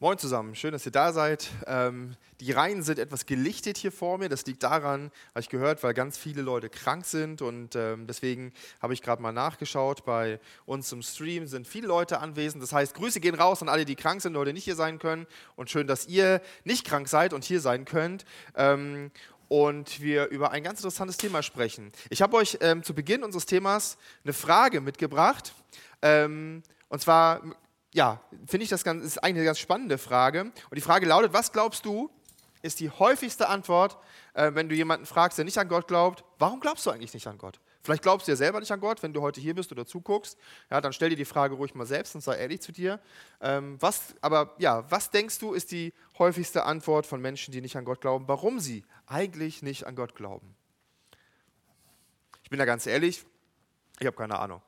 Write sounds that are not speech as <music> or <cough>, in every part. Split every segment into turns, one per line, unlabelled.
Moin zusammen, schön, dass ihr da seid. Ähm, die Reihen sind etwas gelichtet hier vor mir. Das liegt daran, habe ich gehört, weil ganz viele Leute krank sind und ähm, deswegen habe ich gerade mal nachgeschaut. Bei uns im Stream sind viele Leute anwesend. Das heißt, Grüße gehen raus an alle, die krank sind, Leute nicht hier sein können. Und schön, dass ihr nicht krank seid und hier sein könnt. Ähm, und wir über ein ganz interessantes Thema sprechen. Ich habe euch ähm, zu Beginn unseres Themas eine Frage mitgebracht. Ähm, und zwar ja, finde ich das ganz, ist eigentlich eine ganz spannende Frage. Und die Frage lautet, was glaubst du, ist die häufigste Antwort, äh, wenn du jemanden fragst, der nicht an Gott glaubt, warum glaubst du eigentlich nicht an Gott? Vielleicht glaubst du ja selber nicht an Gott, wenn du heute hier bist oder zuguckst. Ja, dann stell dir die Frage ruhig mal selbst und sei ehrlich zu dir. Ähm, was, aber ja, was denkst du, ist die häufigste Antwort von Menschen, die nicht an Gott glauben, warum sie eigentlich nicht an Gott glauben? Ich bin da ganz ehrlich, ich habe keine Ahnung.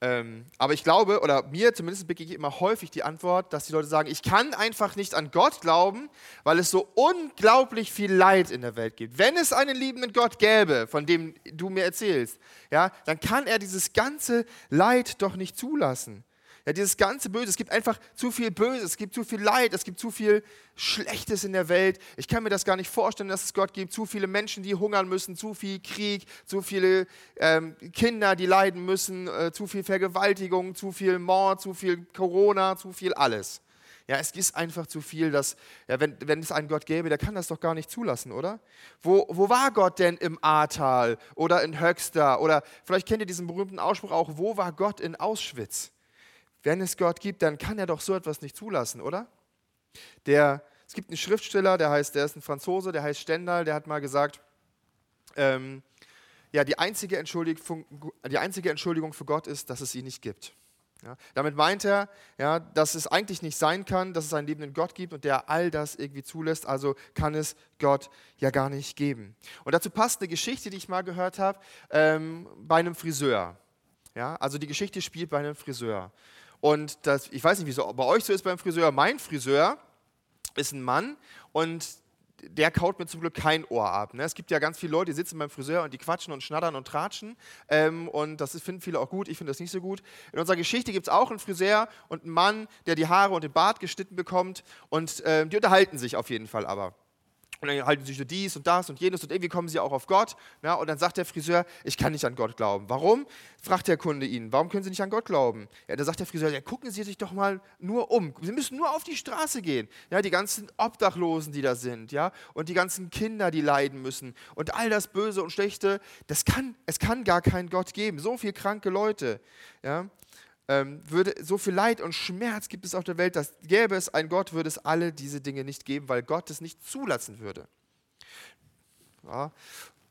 Ähm, aber ich glaube, oder mir zumindest begegnet immer häufig die Antwort, dass die Leute sagen, ich kann einfach nicht an Gott glauben, weil es so unglaublich viel Leid in der Welt gibt. Wenn es einen liebenden Gott gäbe, von dem du mir erzählst, ja, dann kann er dieses ganze Leid doch nicht zulassen. Ja, dieses ganze Böse, es gibt einfach zu viel Böses, es gibt zu viel Leid, es gibt zu viel Schlechtes in der Welt. Ich kann mir das gar nicht vorstellen, dass es Gott gibt. Zu viele Menschen, die hungern müssen, zu viel Krieg, zu viele ähm, Kinder, die leiden müssen, äh, zu viel Vergewaltigung, zu viel Mord, zu viel Corona, zu viel alles. Ja, es ist einfach zu viel, dass, ja, wenn, wenn es einen Gott gäbe, der kann das doch gar nicht zulassen, oder? Wo, wo war Gott denn im Ahrtal oder in Höxter? Oder vielleicht kennt ihr diesen berühmten Ausspruch auch, wo war Gott in Auschwitz? Wenn es Gott gibt, dann kann er doch so etwas nicht zulassen, oder? Der, es gibt einen Schriftsteller, der heißt, der ist ein Franzose, der heißt Stendhal, der hat mal gesagt, ähm, ja, die einzige, Entschuldigung, die einzige Entschuldigung für Gott ist, dass es ihn nicht gibt. Ja, damit meint er, ja, dass es eigentlich nicht sein kann, dass es einen liebenden Gott gibt und der all das irgendwie zulässt, also kann es Gott ja gar nicht geben. Und dazu passt eine Geschichte, die ich mal gehört habe, ähm, bei einem Friseur. Ja, also die Geschichte spielt bei einem Friseur. Und das, ich weiß nicht, wie es bei euch so ist beim Friseur. Mein Friseur ist ein Mann und der kaut mir zum Glück kein Ohr ab. Ne? Es gibt ja ganz viele Leute, die sitzen beim Friseur und die quatschen und schnattern und tratschen. Ähm, und das finden viele auch gut. Ich finde das nicht so gut. In unserer Geschichte gibt es auch einen Friseur und einen Mann, der die Haare und den Bart geschnitten bekommt. Und äh, die unterhalten sich auf jeden Fall aber. Und dann halten sie sich so dies und das und jenes und irgendwie kommen sie auch auf Gott. Ja, und dann sagt der Friseur, ich kann nicht an Gott glauben. Warum? Fragt der Kunde ihn, warum können Sie nicht an Gott glauben? Ja, dann sagt der Friseur, ja, gucken Sie sich doch mal nur um. Sie müssen nur auf die Straße gehen. Ja, die ganzen Obdachlosen, die da sind, ja, und die ganzen Kinder, die leiden müssen und all das Böse und Schlechte, das kann, es kann gar keinen Gott geben. So viele kranke Leute. Ja, würde, so viel Leid und Schmerz gibt es auf der Welt, dass gäbe es einen Gott, würde es alle diese Dinge nicht geben, weil Gott es nicht zulassen würde. Ja,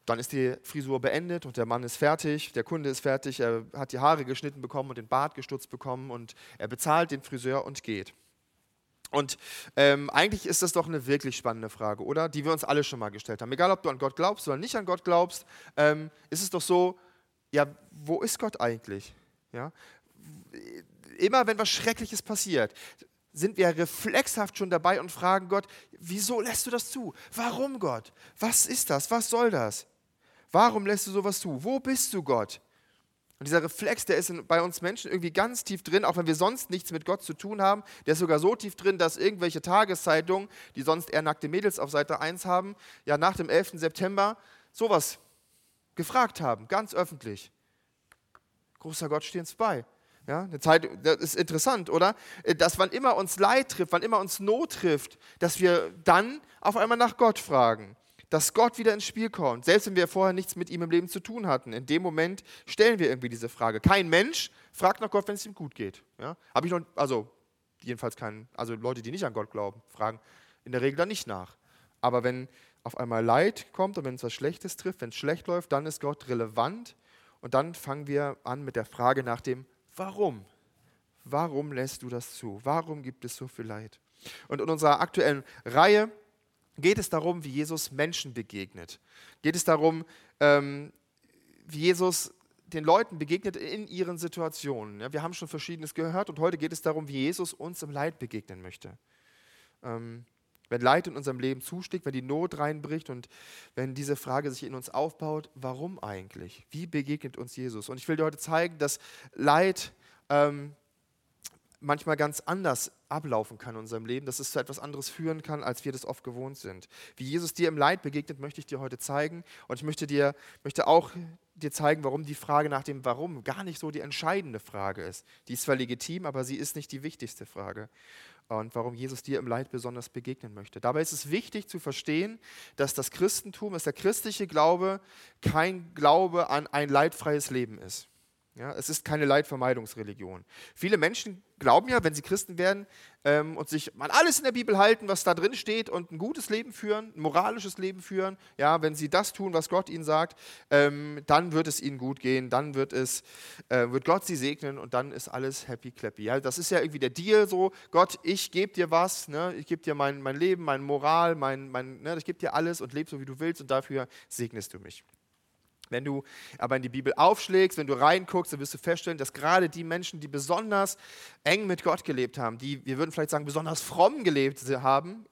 dann ist die Frisur beendet und der Mann ist fertig, der Kunde ist fertig, er hat die Haare geschnitten bekommen und den Bart gestutzt bekommen und er bezahlt den Friseur und geht. Und ähm, eigentlich ist das doch eine wirklich spannende Frage, oder? Die wir uns alle schon mal gestellt haben. Egal, ob du an Gott glaubst oder nicht an Gott glaubst, ähm, ist es doch so, ja, wo ist Gott eigentlich? Ja? Immer wenn was Schreckliches passiert, sind wir reflexhaft schon dabei und fragen Gott, wieso lässt du das zu? Warum Gott? Was ist das? Was soll das? Warum lässt du sowas zu? Wo bist du Gott? Und dieser Reflex, der ist bei uns Menschen irgendwie ganz tief drin, auch wenn wir sonst nichts mit Gott zu tun haben. Der ist sogar so tief drin, dass irgendwelche Tageszeitungen, die sonst eher nackte Mädels auf Seite 1 haben, ja nach dem 11. September sowas gefragt haben, ganz öffentlich. Großer Gott, steh uns bei. Ja, eine Zeit, das ist interessant, oder? Äh, dass wann immer uns Leid trifft, wann immer uns Not trifft, dass wir dann auf einmal nach Gott fragen. Dass Gott wieder ins Spiel kommt, selbst wenn wir vorher nichts mit ihm im Leben zu tun hatten. In dem Moment stellen wir irgendwie diese Frage. Kein Mensch fragt nach Gott, wenn es ihm gut geht. Ja? Habe ich noch, also jedenfalls keinen, also Leute, die nicht an Gott glauben, fragen in der Regel dann nicht nach. Aber wenn auf einmal Leid kommt und wenn es was Schlechtes trifft, wenn es schlecht läuft, dann ist Gott relevant und dann fangen wir an mit der Frage nach dem Warum? Warum lässt du das zu? Warum gibt es so viel Leid? Und in unserer aktuellen Reihe geht es darum, wie Jesus Menschen begegnet. Geht es darum, ähm, wie Jesus den Leuten begegnet in ihren Situationen. Ja, wir haben schon Verschiedenes gehört und heute geht es darum, wie Jesus uns im Leid begegnen möchte. Ähm, wenn Leid in unserem Leben zusticht, wenn die Not reinbricht und wenn diese Frage sich in uns aufbaut, warum eigentlich? Wie begegnet uns Jesus? Und ich will dir heute zeigen, dass Leid ähm, manchmal ganz anders ablaufen kann in unserem Leben, dass es zu etwas anderes führen kann, als wir das oft gewohnt sind. Wie Jesus dir im Leid begegnet, möchte ich dir heute zeigen. Und ich möchte dir möchte auch dir zeigen, warum die Frage nach dem Warum gar nicht so die entscheidende Frage ist. Die ist zwar legitim, aber sie ist nicht die wichtigste Frage. Und warum Jesus dir im Leid besonders begegnen möchte. Dabei ist es wichtig zu verstehen, dass das Christentum, dass der christliche Glaube kein Glaube an ein leidfreies Leben ist. Ja, es ist keine Leidvermeidungsreligion. Viele Menschen glauben ja, wenn sie Christen werden ähm, und sich an alles in der Bibel halten, was da drin steht und ein gutes Leben führen, ein moralisches Leben führen, ja, wenn sie das tun, was Gott ihnen sagt, ähm, dann wird es ihnen gut gehen, dann wird, es, äh, wird Gott sie segnen und dann ist alles happy clappy. Ja, das ist ja irgendwie der Deal so, Gott, ich gebe dir was, ne, ich gebe dir mein, mein Leben, meine Moral, mein, mein, ne, ich gebe dir alles und lebe so, wie du willst und dafür segnest du mich. Wenn du aber in die Bibel aufschlägst, wenn du reinguckst, dann wirst du feststellen, dass gerade die Menschen, die besonders eng mit Gott gelebt haben, die, wir würden vielleicht sagen, besonders fromm gelebt haben,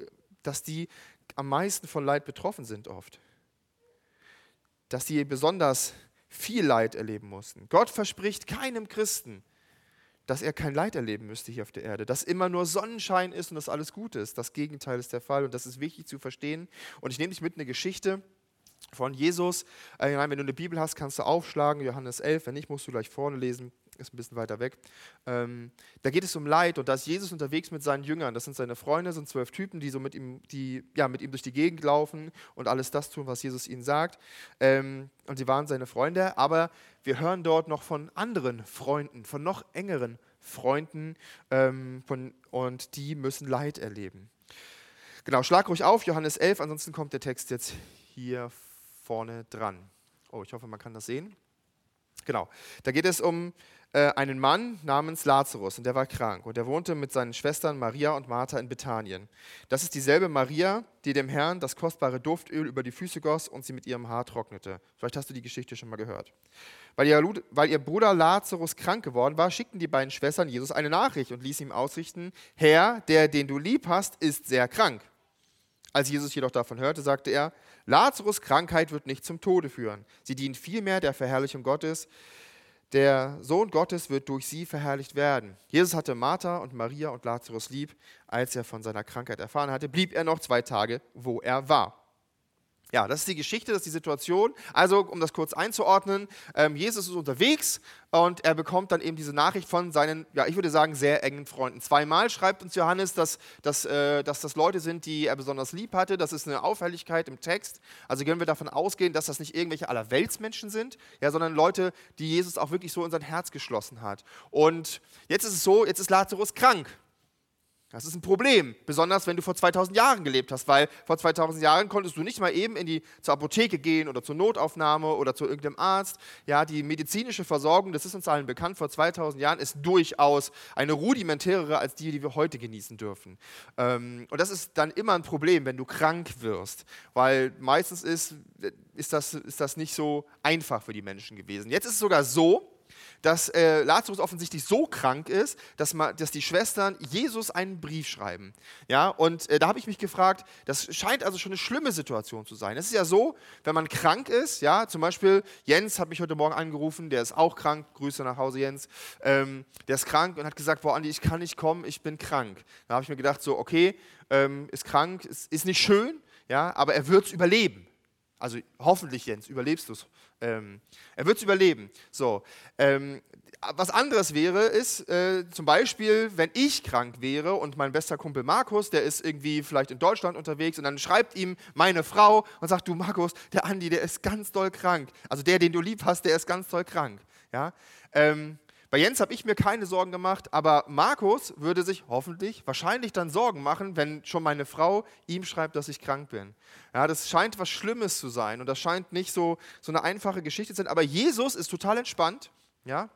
dass die am meisten von Leid betroffen sind oft. Dass die besonders viel Leid erleben mussten. Gott verspricht keinem Christen, dass er kein Leid erleben müsste hier auf der Erde, dass immer nur Sonnenschein ist und dass alles gut ist. Das Gegenteil ist der Fall und das ist wichtig zu verstehen. Und ich nehme dich mit in eine Geschichte, von Jesus. Äh, wenn du eine Bibel hast, kannst du aufschlagen, Johannes 11. Wenn nicht, musst du gleich vorne lesen, ist ein bisschen weiter weg. Ähm, da geht es um Leid und da ist Jesus unterwegs mit seinen Jüngern. Das sind seine Freunde, sind zwölf Typen, die so mit ihm, die, ja, mit ihm durch die Gegend laufen und alles das tun, was Jesus ihnen sagt. Ähm, und sie waren seine Freunde, aber wir hören dort noch von anderen Freunden, von noch engeren Freunden ähm, von, und die müssen Leid erleben. Genau, schlag ruhig auf, Johannes 11, ansonsten kommt der Text jetzt hier vorne dran. Oh, ich hoffe, man kann das sehen. Genau, da geht es um äh, einen Mann namens Lazarus und der war krank und der wohnte mit seinen Schwestern Maria und Martha in Bethanien. Das ist dieselbe Maria, die dem Herrn das kostbare Duftöl über die Füße goss und sie mit ihrem Haar trocknete. Vielleicht hast du die Geschichte schon mal gehört. Weil ihr, weil ihr Bruder Lazarus krank geworden war, schickten die beiden Schwestern Jesus eine Nachricht und ließen ihm ausrichten, Herr, der, den du lieb hast, ist sehr krank. Als Jesus jedoch davon hörte, sagte er, Lazarus Krankheit wird nicht zum Tode führen. Sie dient vielmehr der Verherrlichung Gottes. Der Sohn Gottes wird durch sie verherrlicht werden. Jesus hatte Martha und Maria und Lazarus lieb. Als er von seiner Krankheit erfahren hatte, blieb er noch zwei Tage, wo er war. Ja, das ist die Geschichte, das ist die Situation. Also, um das kurz einzuordnen, ähm, Jesus ist unterwegs und er bekommt dann eben diese Nachricht von seinen, ja, ich würde sagen, sehr engen Freunden. Zweimal schreibt uns Johannes, dass, dass, äh, dass das Leute sind, die er besonders lieb hatte. Das ist eine Auffälligkeit im Text. Also können wir davon ausgehen, dass das nicht irgendwelche Allerweltsmenschen sind, ja, sondern Leute, die Jesus auch wirklich so in sein Herz geschlossen hat. Und jetzt ist es so, jetzt ist Lazarus krank. Das ist ein Problem, besonders wenn du vor 2000 Jahren gelebt hast, weil vor 2000 Jahren konntest du nicht mal eben in die, zur Apotheke gehen oder zur Notaufnahme oder zu irgendeinem Arzt. Ja, die medizinische Versorgung, das ist uns allen bekannt, vor 2000 Jahren ist durchaus eine rudimentärere als die, die wir heute genießen dürfen. Ähm, und das ist dann immer ein Problem, wenn du krank wirst, weil meistens ist, ist, das, ist das nicht so einfach für die Menschen gewesen. Jetzt ist es sogar so, dass äh, Lazarus offensichtlich so krank ist, dass, man, dass die Schwestern Jesus einen Brief schreiben. Ja, und äh, da habe ich mich gefragt, das scheint also schon eine schlimme Situation zu sein. Es ist ja so, wenn man krank ist, ja, zum Beispiel Jens hat mich heute Morgen angerufen, der ist auch krank, Grüße nach Hause Jens, ähm, der ist krank und hat gesagt, boah Andi, ich kann nicht kommen, ich bin krank. Da habe ich mir gedacht, so okay, ähm, ist krank, ist, ist nicht schön, ja, aber er wird es überleben. Also hoffentlich, Jens, überlebst du es. Ähm, er wird es überleben. So, ähm, was anderes wäre, ist äh, zum Beispiel, wenn ich krank wäre und mein bester Kumpel Markus, der ist irgendwie vielleicht in Deutschland unterwegs und dann schreibt ihm meine Frau und sagt, du Markus, der Andi, der ist ganz doll krank. Also der, den du lieb hast, der ist ganz doll krank. Ja? Ähm, bei Jens habe ich mir keine Sorgen gemacht, aber Markus würde sich hoffentlich, wahrscheinlich dann Sorgen machen, wenn schon meine Frau ihm schreibt, dass ich krank bin. Ja, das scheint was Schlimmes zu sein und das scheint nicht so, so eine einfache Geschichte zu sein. Aber Jesus ist total entspannt, ja,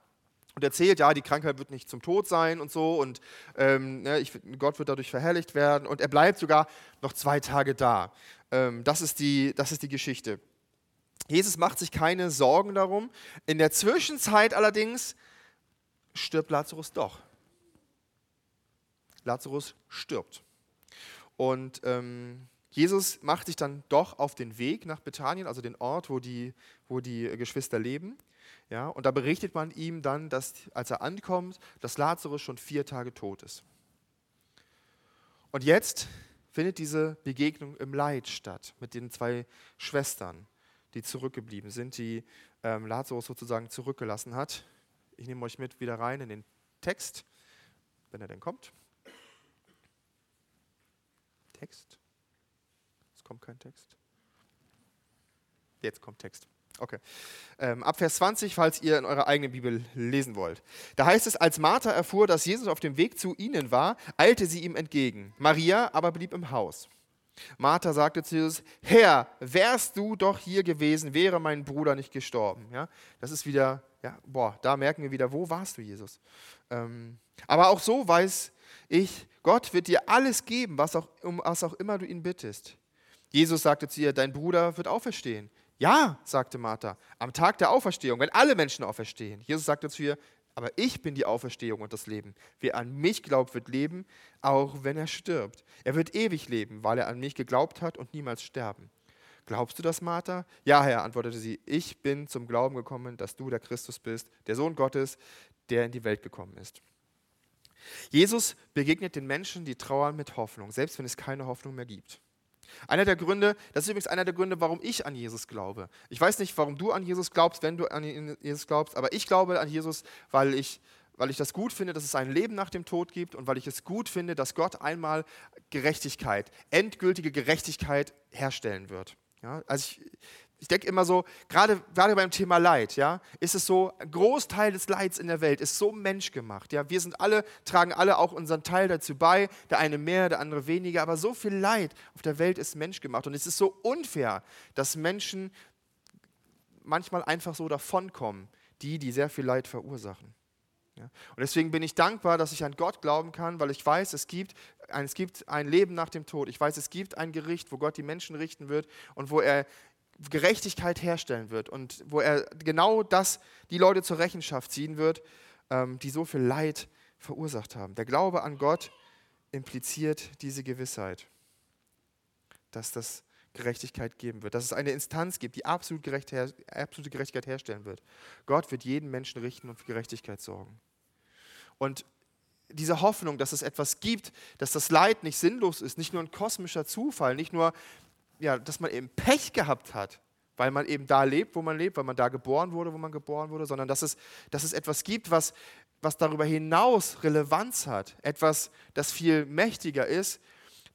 und erzählt, ja, die Krankheit wird nicht zum Tod sein und so und ähm, ja, ich, Gott wird dadurch verherrlicht werden und er bleibt sogar noch zwei Tage da. Ähm, das, ist die, das ist die Geschichte. Jesus macht sich keine Sorgen darum. In der Zwischenzeit allerdings stirbt Lazarus doch. Lazarus stirbt. Und ähm, Jesus macht sich dann doch auf den Weg nach Bethanien, also den Ort, wo die, wo die Geschwister leben. Ja, und da berichtet man ihm dann, dass, als er ankommt, dass Lazarus schon vier Tage tot ist. Und jetzt findet diese Begegnung im Leid statt mit den zwei Schwestern, die zurückgeblieben sind, die ähm, Lazarus sozusagen zurückgelassen hat. Ich nehme euch mit wieder rein in den Text, wenn er denn kommt. Text? Es kommt kein Text. Jetzt kommt Text. Okay. Ähm, ab Vers 20, falls ihr in eurer eigenen Bibel lesen wollt. Da heißt es, als Martha erfuhr, dass Jesus auf dem Weg zu ihnen war, eilte sie ihm entgegen. Maria aber blieb im Haus. Martha sagte zu Jesus, Herr, wärst du doch hier gewesen, wäre mein Bruder nicht gestorben. Ja, das ist wieder, ja, boah, da merken wir wieder, wo warst du, Jesus? Ähm, aber auch so weiß ich, Gott wird dir alles geben, was auch, um was auch immer du ihn bittest. Jesus sagte zu ihr, dein Bruder wird auferstehen. Ja, sagte Martha, am Tag der Auferstehung, wenn alle Menschen auferstehen. Jesus sagte zu ihr, aber ich bin die Auferstehung und das Leben. Wer an mich glaubt, wird leben, auch wenn er stirbt. Er wird ewig leben, weil er an mich geglaubt hat und niemals sterben. Glaubst du das, Martha? Ja, Herr, antwortete sie, ich bin zum Glauben gekommen, dass du der Christus bist, der Sohn Gottes, der in die Welt gekommen ist. Jesus begegnet den Menschen, die trauern mit Hoffnung, selbst wenn es keine Hoffnung mehr gibt. Einer der Gründe, das ist übrigens einer der Gründe, warum ich an Jesus glaube. Ich weiß nicht, warum du an Jesus glaubst, wenn du an Jesus glaubst, aber ich glaube an Jesus, weil ich, weil ich das gut finde, dass es ein Leben nach dem Tod gibt und weil ich es gut finde, dass Gott einmal Gerechtigkeit, endgültige Gerechtigkeit herstellen wird. Ja, also ich, ich denke immer so, gerade, gerade beim Thema Leid, ja, ist es so, ein Großteil des Leids in der Welt ist so menschgemacht. Ja. Wir sind alle, tragen alle auch unseren Teil dazu bei, der eine mehr, der andere weniger, aber so viel Leid auf der Welt ist menschgemacht. Und es ist so unfair, dass Menschen manchmal einfach so davonkommen, die, die sehr viel Leid verursachen. Und deswegen bin ich dankbar, dass ich an Gott glauben kann, weil ich weiß, es gibt, ein, es gibt ein Leben nach dem Tod. Ich weiß, es gibt ein Gericht, wo Gott die Menschen richten wird und wo er Gerechtigkeit herstellen wird und wo er genau das, die Leute zur Rechenschaft ziehen wird, ähm, die so viel Leid verursacht haben. Der Glaube an Gott impliziert diese Gewissheit, dass das Gerechtigkeit geben wird, dass es eine Instanz gibt, die absolut gerecht her, absolute Gerechtigkeit herstellen wird. Gott wird jeden Menschen richten und für Gerechtigkeit sorgen. Und diese Hoffnung, dass es etwas gibt, dass das Leid nicht sinnlos ist, nicht nur ein kosmischer Zufall, nicht nur ja, dass man eben Pech gehabt hat, weil man eben da lebt, wo man lebt, weil man da geboren wurde, wo man geboren wurde, sondern dass es, dass es etwas gibt, was, was darüber hinaus Relevanz hat, etwas, das viel mächtiger ist.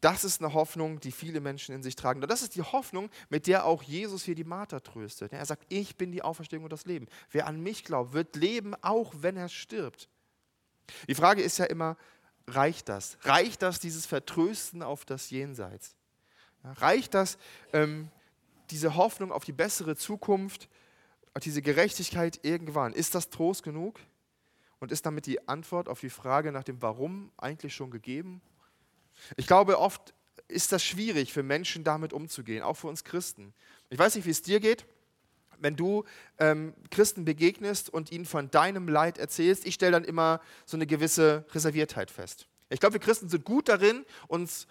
Das ist eine Hoffnung, die viele Menschen in sich tragen. Und das ist die Hoffnung, mit der auch Jesus hier die Martha tröstet. Er sagt, ich bin die Auferstehung und das Leben. Wer an mich glaubt, wird leben, auch wenn er stirbt. Die Frage ist ja immer, reicht das? Reicht das, dieses Vertrösten auf das Jenseits? Reicht das, ähm, diese Hoffnung auf die bessere Zukunft, auf diese Gerechtigkeit irgendwann? Ist das Trost genug? Und ist damit die Antwort auf die Frage nach dem Warum eigentlich schon gegeben? Ich glaube, oft ist das schwierig für Menschen, damit umzugehen, auch für uns Christen. Ich weiß nicht, wie es dir geht, wenn du ähm, Christen begegnest und ihnen von deinem Leid erzählst. Ich stelle dann immer so eine gewisse Reserviertheit fest. Ich glaube, wir Christen sind gut darin, uns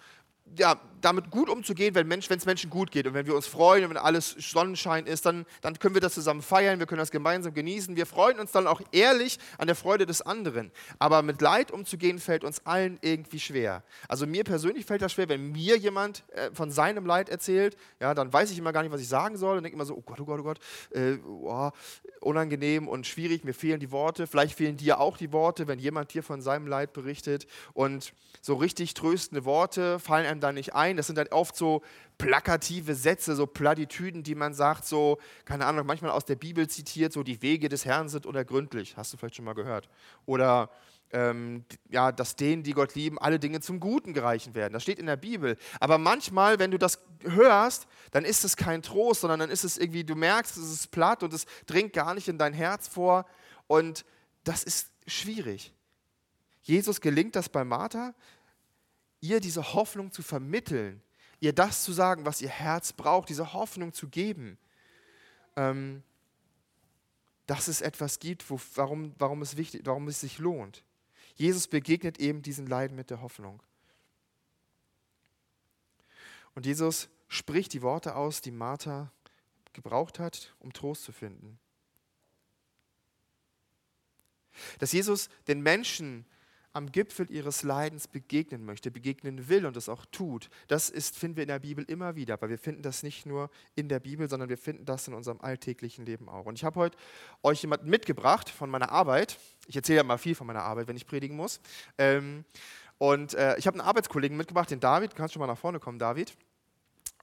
ja, damit gut umzugehen, wenn Mensch, es Menschen gut geht und wenn wir uns freuen und wenn alles Sonnenschein ist, dann, dann können wir das zusammen feiern, wir können das gemeinsam genießen. Wir freuen uns dann auch ehrlich an der Freude des anderen. Aber mit Leid umzugehen fällt uns allen irgendwie schwer. Also mir persönlich fällt das schwer, wenn mir jemand äh, von seinem Leid erzählt, ja, dann weiß ich immer gar nicht, was ich sagen soll und denke immer so, oh Gott, oh Gott, oh Gott, äh, oh, unangenehm und schwierig, mir fehlen die Worte. Vielleicht fehlen dir auch die Worte, wenn jemand dir von seinem Leid berichtet und so richtig tröstende Worte fallen einem da nicht ein. Das sind dann oft so plakative Sätze, so Plattitüden, die man sagt, so, keine Ahnung, manchmal aus der Bibel zitiert, so die Wege des Herrn sind unergründlich. Hast du vielleicht schon mal gehört. Oder ähm, ja, dass denen, die Gott lieben, alle Dinge zum Guten gereichen werden. Das steht in der Bibel. Aber manchmal, wenn du das hörst, dann ist es kein Trost, sondern dann ist es irgendwie, du merkst, es ist platt und es dringt gar nicht in dein Herz vor. Und das ist schwierig. Jesus gelingt das bei Martha, ihr diese Hoffnung zu vermitteln, ihr das zu sagen, was ihr Herz braucht, diese Hoffnung zu geben, ähm, dass es etwas gibt, wo, warum, warum, es wichtig, warum es sich lohnt. Jesus begegnet eben diesen Leiden mit der Hoffnung. Und Jesus spricht die Worte aus, die Martha gebraucht hat, um Trost zu finden. Dass Jesus den Menschen am Gipfel ihres Leidens begegnen möchte, begegnen will und es auch tut, das ist, finden wir in der Bibel immer wieder. Aber wir finden das nicht nur in der Bibel, sondern wir finden das in unserem alltäglichen Leben auch. Und ich habe heute euch jemanden mitgebracht von meiner Arbeit. Ich erzähle ja mal viel von meiner Arbeit, wenn ich predigen muss. Ähm, und äh, ich habe einen Arbeitskollegen mitgebracht, den David. Du kannst schon mal nach vorne kommen, David.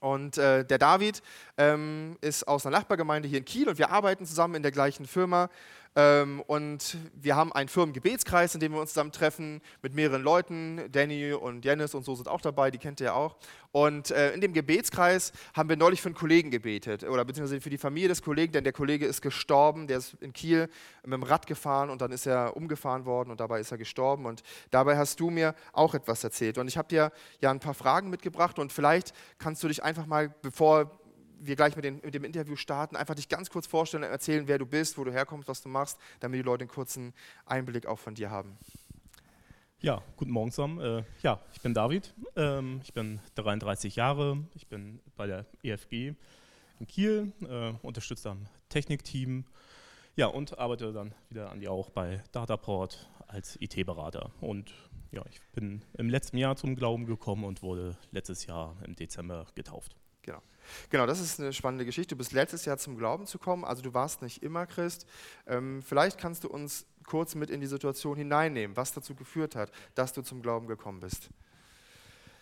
Und äh, der David ähm, ist aus einer Nachbargemeinde hier in Kiel und wir arbeiten zusammen in der gleichen Firma. Ähm, und wir haben einen Firmengebetskreis, in dem wir uns zusammen treffen mit mehreren Leuten. Danny und Janis und so sind auch dabei, die kennt ihr ja auch. Und äh, in dem Gebetskreis haben wir neulich für einen Kollegen gebetet oder beziehungsweise für die Familie des Kollegen, denn der Kollege ist gestorben, der ist in Kiel mit dem Rad gefahren und dann ist er umgefahren worden und dabei ist er gestorben. Und dabei hast du mir auch etwas erzählt. Und ich habe dir ja ein paar Fragen mitgebracht und vielleicht kannst du dich einfach mal, bevor wir gleich mit, den, mit, dem Interview starten, einfach dich ganz kurz vorstellen und erzählen, wer du bist, wo du herkommst, was du machst, damit die Leute einen kurzen Einblick auch von dir haben.
Ja, guten Morgen zusammen. Äh, ja, ich bin David, ähm, ich bin 33 Jahre, ich bin bei der EFG in Kiel, äh, unterstütze am Technikteam ja, und arbeite dann wieder an die auch bei Dataport als IT-Berater. Und ja, ich bin im letzten Jahr zum Glauben gekommen und wurde letztes Jahr im Dezember getauft.
Genau. Genau, das ist eine spannende Geschichte. Du bist letztes Jahr zum Glauben zu kommen, also du warst nicht immer Christ. Ähm, vielleicht kannst du uns kurz mit in die Situation hineinnehmen, was dazu geführt hat, dass du zum Glauben gekommen bist.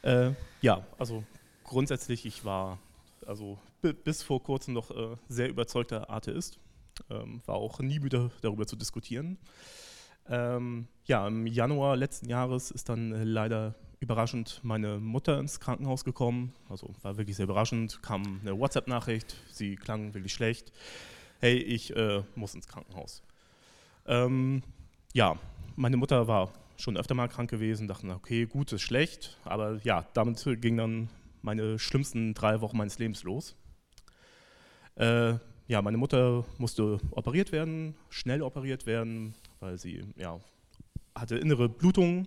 Äh, ja, also grundsätzlich, ich war also bis vor kurzem noch äh, sehr überzeugter Atheist, ähm, war auch nie müde darüber zu diskutieren. Ähm, ja, im Januar letzten Jahres ist dann äh, leider überraschend meine Mutter ins Krankenhaus gekommen. Also war wirklich sehr überraschend. Kam eine WhatsApp-Nachricht, sie klang wirklich schlecht. Hey, ich äh, muss ins Krankenhaus. Ähm, ja, meine Mutter war schon öfter mal krank gewesen, dachten, okay, gut, ist schlecht, aber ja, damit gingen dann meine schlimmsten drei Wochen meines Lebens los. Äh, ja, meine Mutter musste operiert werden, schnell operiert werden, weil sie ja, hatte innere Blutungen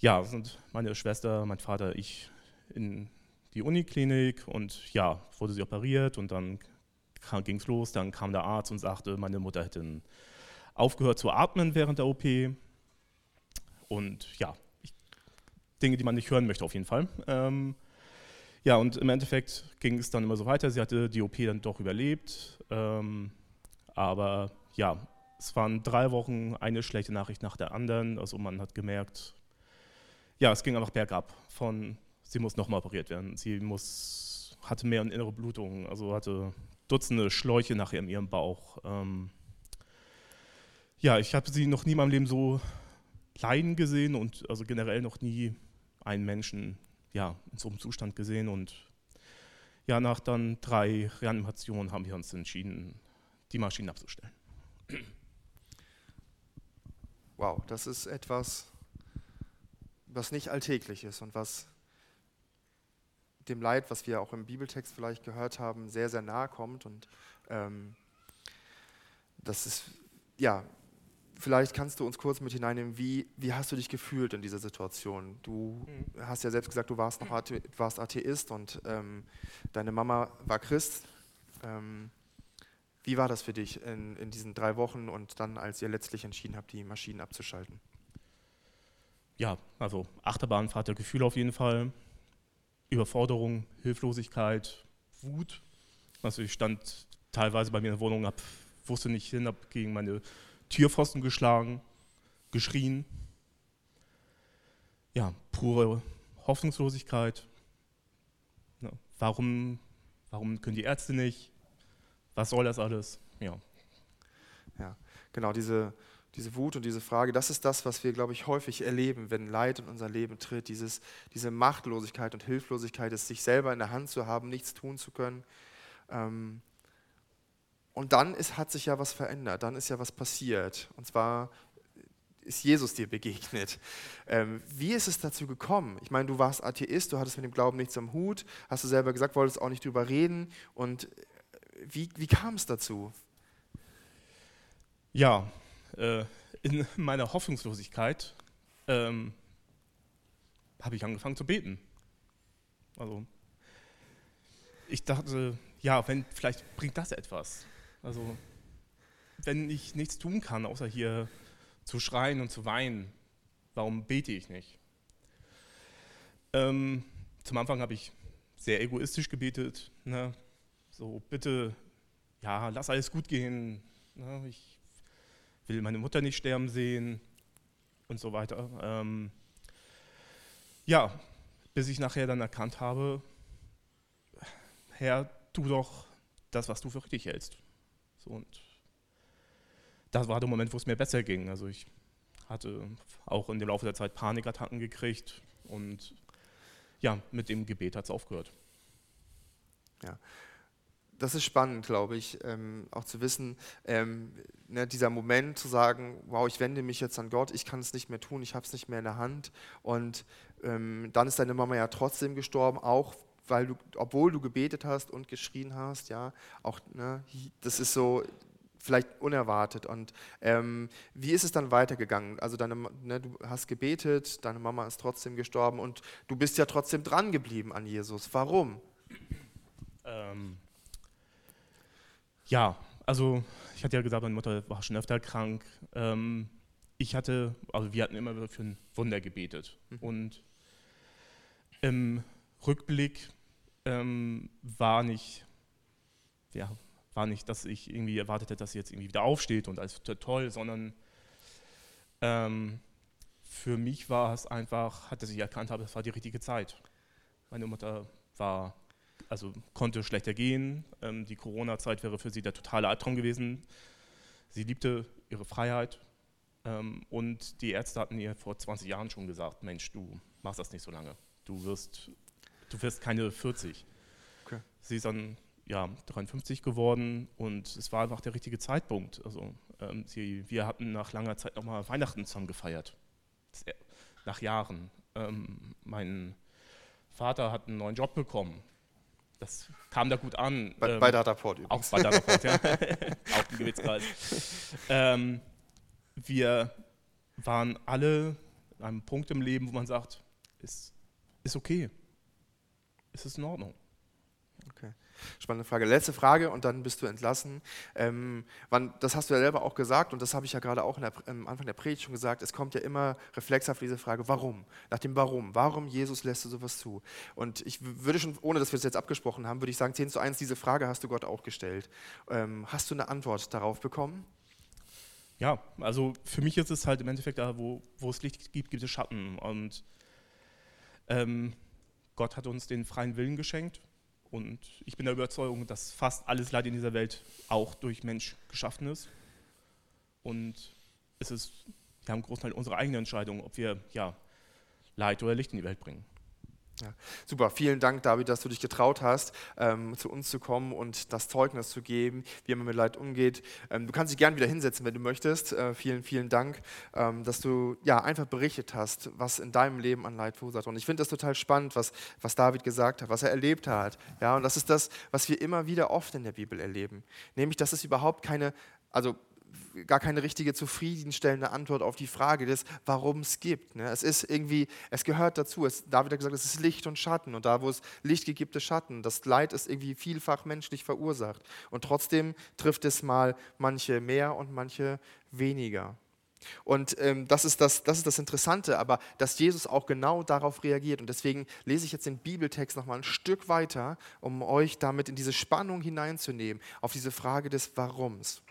ja, sind meine Schwester, mein Vater, ich in die Uniklinik und ja, wurde sie operiert und dann ging es los. Dann kam der Arzt und sagte, meine Mutter hätte aufgehört zu atmen während der OP. Und ja, Dinge, die man nicht hören möchte auf jeden Fall. Ähm, ja, und im Endeffekt ging es dann immer so weiter. Sie hatte die OP dann doch überlebt. Ähm, aber ja, es waren drei Wochen eine schlechte Nachricht nach der anderen. Also man hat gemerkt, ja, es ging einfach bergab. Von, sie muss nochmal operiert werden. Sie muss, hatte mehr innere Blutungen, also hatte Dutzende Schläuche nachher in ihrem Bauch. Ähm, ja, ich habe sie noch nie in meinem Leben so leiden gesehen und also generell noch nie einen Menschen ja, in so einem Zustand gesehen. Und ja, nach dann drei Reanimationen haben wir uns entschieden, die Maschinen abzustellen.
Wow, das ist etwas, was nicht alltäglich ist und was dem Leid, was wir auch im Bibeltext vielleicht gehört haben, sehr, sehr nahe kommt. Und ähm, das ist, ja, vielleicht kannst du uns kurz mit hineinnehmen, wie, wie hast du dich gefühlt in dieser Situation? Du mhm. hast ja selbst gesagt, du warst noch Athe, warst Atheist und ähm, deine Mama war Christ. Ähm, wie war das für dich in, in diesen drei Wochen und dann, als ihr letztlich entschieden habt, die Maschinen abzuschalten?
ja, also Achterbahnfahrt der Gefühle auf jeden Fall. Überforderung, Hilflosigkeit, Wut. Also ich stand teilweise bei mir in der Wohnung, hab, wusste nicht hin, habe gegen meine Türpfosten geschlagen, geschrien. Ja, pure Hoffnungslosigkeit. Warum, warum können die Ärzte nicht? Was soll das alles? Ja.
Ja, genau, diese, diese Wut und diese Frage, das ist das, was wir, glaube ich, häufig erleben, wenn Leid in unser Leben tritt. Dieses, diese Machtlosigkeit und Hilflosigkeit, es sich selber in der Hand zu haben, nichts tun zu können. Ähm, und dann ist, hat sich ja was verändert, dann ist ja was passiert. Und zwar ist Jesus dir begegnet. Ähm, wie ist es dazu gekommen? Ich meine, du warst Atheist, du hattest mit dem Glauben nichts am Hut, hast du selber gesagt, wolltest auch nicht drüber reden. Und wie, wie kam es dazu?
Ja, äh, in meiner Hoffnungslosigkeit ähm, habe ich angefangen zu beten. Also ich dachte, ja, wenn vielleicht bringt das etwas. Also wenn ich nichts tun kann, außer hier zu schreien und zu weinen, warum bete ich nicht? Ähm, zum Anfang habe ich sehr egoistisch gebetet. Ne? So, bitte, ja, lass alles gut gehen. Ne? Ich will meine Mutter nicht sterben sehen und so weiter. Ähm, ja, bis ich nachher dann erkannt habe, Herr, tu doch das, was du für richtig hältst. So, und das war der Moment, wo es mir besser ging. Also ich hatte auch in dem Laufe der Zeit Panikattacken gekriegt und ja, mit dem Gebet hat es aufgehört.
Ja. Das ist spannend, glaube ich, ähm, auch zu wissen, ähm, ne, dieser Moment zu sagen, wow, ich wende mich jetzt an Gott, ich kann es nicht mehr tun, ich habe es nicht mehr in der Hand. Und ähm, dann ist deine Mama ja trotzdem gestorben, auch weil du, obwohl du gebetet hast und geschrien hast, ja, auch, ne, das ist so, vielleicht unerwartet. Und ähm, wie ist es dann weitergegangen? Also deine, ne, du hast gebetet, deine Mama ist trotzdem gestorben und du bist ja trotzdem dran geblieben an Jesus. Warum?
Ähm, ja, also ich hatte ja gesagt, meine Mutter war schon öfter krank. Ähm, ich hatte, also wir hatten immer für ein Wunder gebetet. Mhm. Und im Rückblick ähm, war nicht, ja, war nicht, dass ich irgendwie erwartet hätte, dass sie jetzt irgendwie wieder aufsteht und alles toll, sondern ähm, für mich war es einfach, hatte sich erkannt habe, es war die richtige Zeit. Meine Mutter war, also konnte schlechter gehen. Ähm, die Corona-Zeit wäre für sie der totale Albtraum gewesen. Sie liebte ihre Freiheit. Ähm, und die Ärzte hatten ihr vor 20 Jahren schon gesagt, Mensch, du machst das nicht so lange. Du wirst, du wirst keine 40. Okay. Sie ist dann ja, 53 geworden und es war einfach der richtige Zeitpunkt. Also ähm, sie, wir hatten nach langer Zeit nochmal Weihnachten zusammen gefeiert. Nach Jahren. Ähm, mein Vater hat einen neuen Job bekommen. Das kam da gut an.
Bei, ähm, bei Dataport
übrigens. Auch bei Dataport, ja. <laughs> <laughs> auch im Gebetskreis. Ähm, wir waren alle an einem Punkt im Leben, wo man sagt, ist, ist okay. Ist es in Ordnung.
Spannende Frage. Letzte Frage und dann bist du entlassen. Ähm, wann, das hast du ja selber auch gesagt und das habe ich ja gerade auch der, am Anfang der Predigt schon gesagt. Es kommt ja immer reflexhaft diese Frage, warum? Nach dem Warum. Warum, Jesus, lässt du sowas zu? Und ich würde schon, ohne dass wir das jetzt abgesprochen haben, würde ich sagen, 10 zu 1, diese Frage hast du Gott auch gestellt. Ähm, hast du eine Antwort darauf bekommen?
Ja, also für mich ist es halt im Endeffekt da, wo, wo es Licht gibt, gibt es Schatten. Und ähm, Gott hat uns den freien Willen geschenkt und ich bin der Überzeugung, dass fast alles Leid in dieser Welt auch durch Mensch geschaffen ist. Und es ist ja im großen Teil unsere eigene Entscheidung, ob wir ja, Leid oder Licht in die Welt bringen.
Ja, super, vielen Dank, David, dass du dich getraut hast, ähm, zu uns zu kommen und das Zeugnis zu geben, wie man mit Leid umgeht. Ähm, du kannst dich gerne wieder hinsetzen, wenn du möchtest. Äh, vielen, vielen Dank, ähm, dass du ja einfach berichtet hast, was in deinem Leben an Leid verursacht. Und ich finde das total spannend, was, was David gesagt hat, was er erlebt hat. Ja, und das ist das, was wir immer wieder oft in der Bibel erleben. Nämlich, dass es überhaupt keine, also gar keine richtige zufriedenstellende Antwort auf die Frage des, warum es gibt. Ne? Es ist irgendwie, es gehört dazu. Es, David hat gesagt, es ist Licht und Schatten. Und da, wo es Licht gibt, gibt es Schatten. Das Leid ist irgendwie vielfach menschlich verursacht. Und trotzdem trifft es mal manche mehr und manche weniger. Und ähm, das, ist das, das ist das Interessante, aber dass Jesus auch genau darauf reagiert. Und deswegen lese ich jetzt den Bibeltext nochmal ein Stück weiter, um euch damit in diese Spannung hineinzunehmen, auf diese Frage des Warums.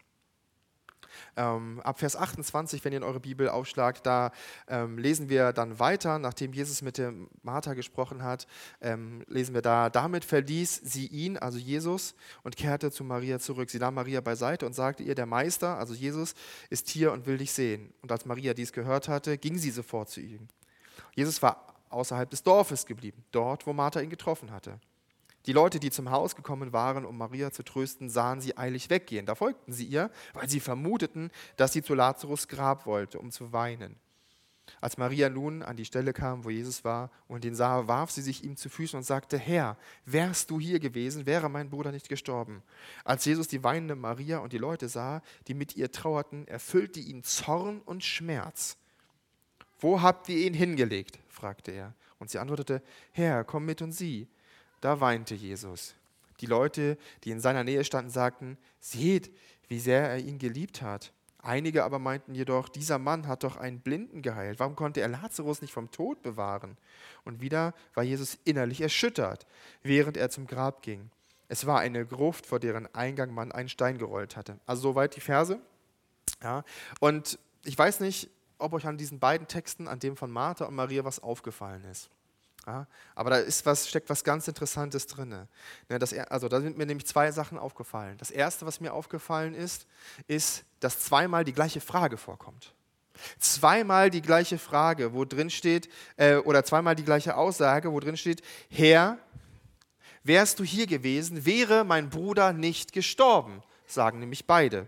Ähm, ab Vers 28, wenn ihr in eure Bibel aufschlagt, da ähm, lesen wir dann weiter, nachdem Jesus mit der Martha gesprochen hat, ähm, lesen wir da, damit verließ sie ihn, also Jesus, und kehrte zu Maria zurück. Sie nahm Maria beiseite und sagte ihr, der Meister, also Jesus, ist hier und will dich sehen. Und als Maria dies gehört hatte, ging sie sofort zu ihm. Jesus war außerhalb des Dorfes geblieben, dort, wo Martha ihn getroffen hatte. Die Leute, die zum Haus gekommen waren, um Maria zu trösten, sahen sie eilig weggehen. Da folgten sie ihr, weil sie vermuteten, dass sie zu Lazarus Grab wollte, um zu weinen. Als Maria nun an die Stelle kam, wo Jesus war und ihn sah, warf sie sich ihm zu Füßen und sagte, Herr, wärst du hier gewesen, wäre mein Bruder nicht gestorben. Als Jesus die weinende Maria und die Leute sah, die mit ihr trauerten, erfüllte ihn Zorn und Schmerz. Wo habt ihr ihn hingelegt? fragte er. Und sie antwortete, Herr, komm mit und sieh. Da weinte Jesus. Die Leute, die in seiner Nähe standen, sagten, seht, wie sehr er ihn geliebt hat. Einige aber meinten jedoch, dieser Mann hat doch einen Blinden geheilt. Warum konnte er Lazarus nicht vom Tod bewahren? Und wieder war Jesus innerlich erschüttert, während er zum Grab ging. Es war eine Gruft, vor deren Eingang man einen Stein gerollt hatte. Also soweit die Verse. Ja. Und ich weiß nicht, ob euch an diesen beiden Texten, an dem von Martha und Maria, was aufgefallen ist. Ja, aber da ist was, steckt was ganz Interessantes drin. Ne, das, also da sind mir nämlich zwei Sachen aufgefallen. Das erste, was mir aufgefallen ist, ist, dass zweimal die gleiche Frage vorkommt. Zweimal die gleiche Frage, wo drin steht, äh, oder zweimal die gleiche Aussage, wo drin steht, Herr, wärst du hier gewesen, wäre mein Bruder nicht gestorben, sagen nämlich beide.